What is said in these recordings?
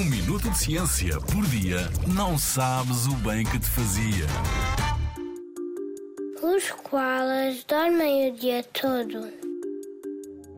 Um minuto de ciência por dia não sabes o bem que te fazia. Os koalas dormem o dia todo.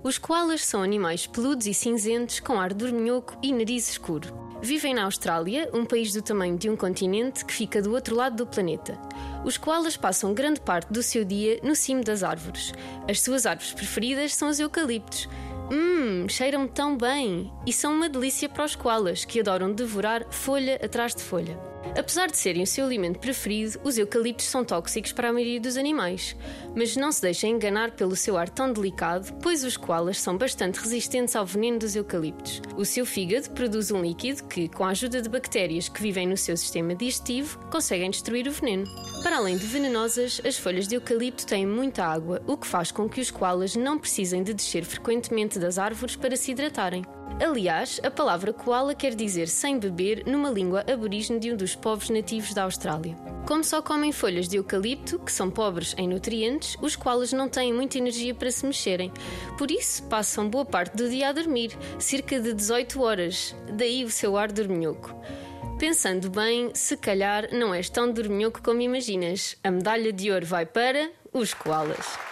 Os koalas são animais peludos e cinzentos com ar dorminhoco e nariz escuro. Vivem na Austrália, um país do tamanho de um continente que fica do outro lado do planeta. Os koalas passam grande parte do seu dia no cimo das árvores. As suas árvores preferidas são os eucaliptos. Hum, cheiram tão bem! E são uma delícia para os koalas, que adoram devorar folha atrás de folha. Apesar de serem o seu alimento preferido, os eucaliptos são tóxicos para a maioria dos animais. Mas não se deixem enganar pelo seu ar tão delicado, pois os koalas são bastante resistentes ao veneno dos eucaliptos. O seu fígado produz um líquido que, com a ajuda de bactérias que vivem no seu sistema digestivo, conseguem destruir o veneno. Para além de venenosas, as folhas de eucalipto têm muita água, o que faz com que os koalas não precisem de descer frequentemente das árvores para se hidratarem. Aliás, a palavra koala quer dizer sem beber numa língua aborígene de um dos povos nativos da Austrália. Como só comem folhas de eucalipto, que são pobres em nutrientes, os koalas não têm muita energia para se mexerem. Por isso, passam boa parte do dia a dormir, cerca de 18 horas. Daí o seu ar dorminhoco. Pensando bem, se calhar não és tão dorminhoco como imaginas. A medalha de ouro vai para os koalas.